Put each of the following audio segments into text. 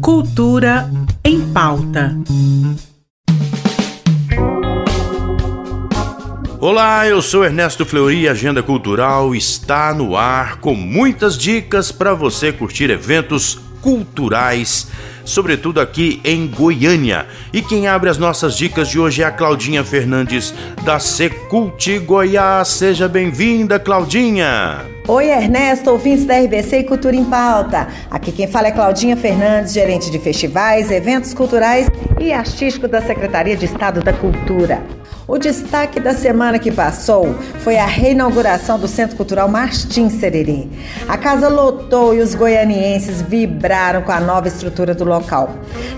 Cultura em pauta. Olá, eu sou Ernesto Fleury Agenda Cultural está no ar com muitas dicas para você curtir eventos culturais, sobretudo aqui em Goiânia. E quem abre as nossas dicas de hoje é a Claudinha Fernandes da Secult Goiás. Seja bem-vinda, Claudinha. Oi, Ernesto, ouvintes da RBC e Cultura em Pauta. Aqui quem fala é Claudinha Fernandes, gerente de festivais, eventos culturais e artístico da Secretaria de Estado da Cultura. O destaque da semana que passou foi a reinauguração do Centro Cultural Martim Sererê. A casa lotou e os goianienses vibraram com a nova estrutura do local.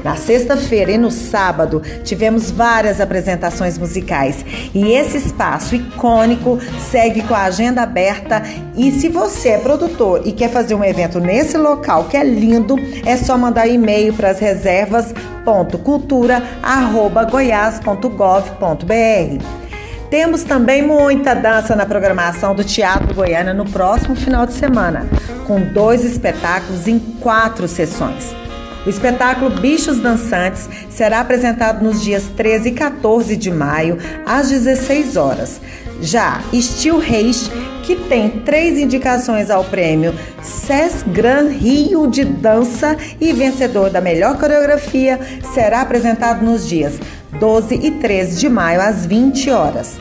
Na sexta-feira e no sábado tivemos várias apresentações musicais e esse espaço icônico segue com a agenda aberta. E se você é produtor e quer fazer um evento nesse local que é lindo, é só mandar e-mail para as reservas www.cultura.goiás.gov.br. Temos também muita dança na programação do Teatro Goiânia no próximo final de semana, com dois espetáculos em quatro sessões. O espetáculo Bichos Dançantes será apresentado nos dias 13 e 14 de maio, às 16 horas. Já Steel Reis, que tem três indicações ao prêmio SES Gran Rio de Dança e vencedor da melhor coreografia, será apresentado nos dias 12 e 13 de maio, às 20 horas.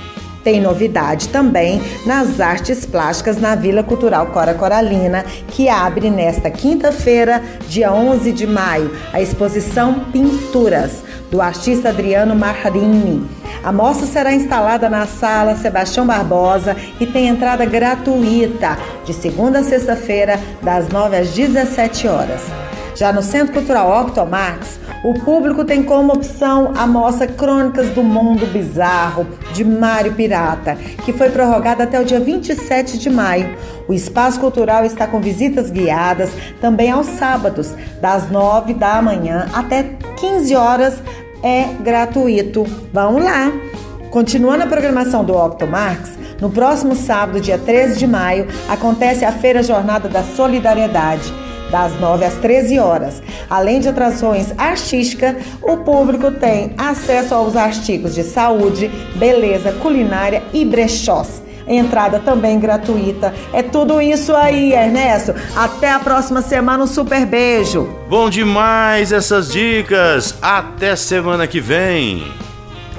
Tem novidade também nas artes plásticas na Vila Cultural Cora Coralina, que abre nesta quinta-feira, dia 11 de maio, a exposição Pinturas, do artista Adriano Marini. A mostra será instalada na sala Sebastião Barbosa e tem entrada gratuita, de segunda a sexta-feira, das 9 às 17 horas. Já no Centro Cultural Octomax, o público tem como opção a mostra Crônicas do Mundo Bizarro, de Mário Pirata, que foi prorrogada até o dia 27 de maio. O espaço cultural está com visitas guiadas também aos sábados, das 9 da manhã até 15 horas, é gratuito. Vamos lá! Continuando a programação do Octomax, no próximo sábado, dia 13 de maio, acontece a Feira Jornada da Solidariedade das 9 às 13 horas. Além de atrações artísticas, o público tem acesso aos artigos de saúde, beleza, culinária e brechós. Entrada também gratuita. É tudo isso aí, Ernesto. Até a próxima semana, um super beijo. Bom demais essas dicas. Até semana que vem.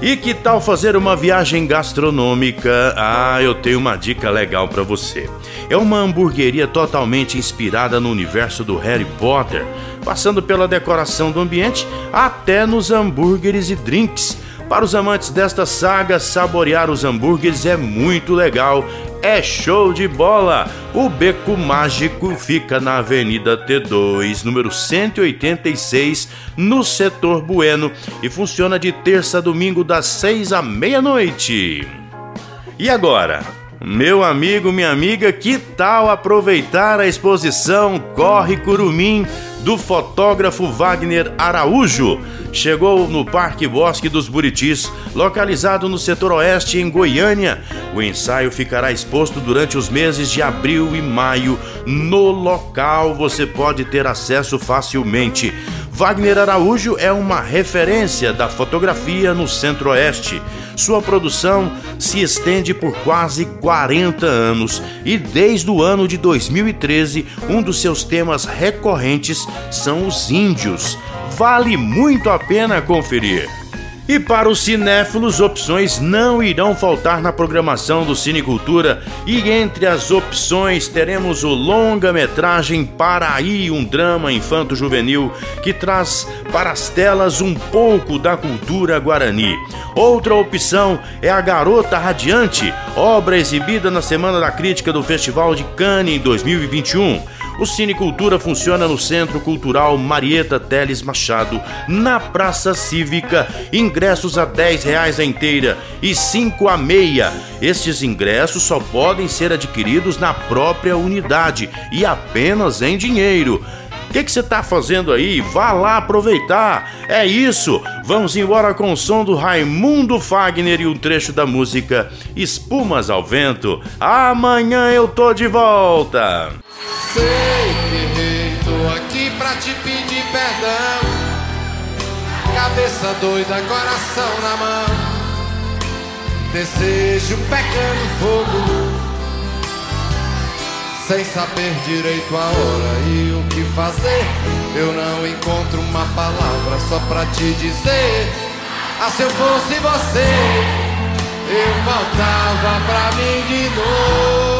E que tal fazer uma viagem gastronômica? Ah, eu tenho uma dica legal para você. É uma hamburgueria totalmente inspirada no universo do Harry Potter, passando pela decoração do ambiente até nos hambúrgueres e drinks. Para os amantes desta saga, saborear os hambúrgueres é muito legal é show de bola! O Beco Mágico fica na Avenida T2, número 186, no setor Bueno e funciona de terça a domingo das 6 à meia-noite. E agora? Meu amigo, minha amiga, que tal aproveitar a exposição Corre Curumim do fotógrafo Wagner Araújo? Chegou no Parque Bosque dos Buritis, localizado no setor oeste em Goiânia. O ensaio ficará exposto durante os meses de abril e maio. No local você pode ter acesso facilmente. Wagner Araújo é uma referência da fotografia no Centro-Oeste. Sua produção se estende por quase 40 anos e desde o ano de 2013, um dos seus temas recorrentes são os índios. Vale muito a pena conferir. E para os cinéfilos, opções não irão faltar na programação do Cinecultura. E entre as opções teremos o longa-metragem Paraí, um drama infanto-juvenil que traz para as telas um pouco da cultura guarani. Outra opção é A Garota Radiante, obra exibida na Semana da Crítica do Festival de Cannes em 2021. O Cine Cultura funciona no Centro Cultural Marieta Teles Machado, na Praça Cívica. Ingressos a 10 reais a inteira e 5 a meia. Estes ingressos só podem ser adquiridos na própria unidade e apenas em dinheiro. O que você está fazendo aí? Vá lá aproveitar. É isso. Vamos embora com o som do Raimundo Fagner e um trecho da música Espumas ao Vento. Amanhã eu tô de volta. Sei que errei, tô pra te pedir perdão. Cabeça doida, coração na mão. Desejo pegando fogo. Sem saber direito a hora e o que fazer. Eu não encontro uma palavra só pra te dizer. Ah, se eu fosse você, eu voltava pra mim de novo.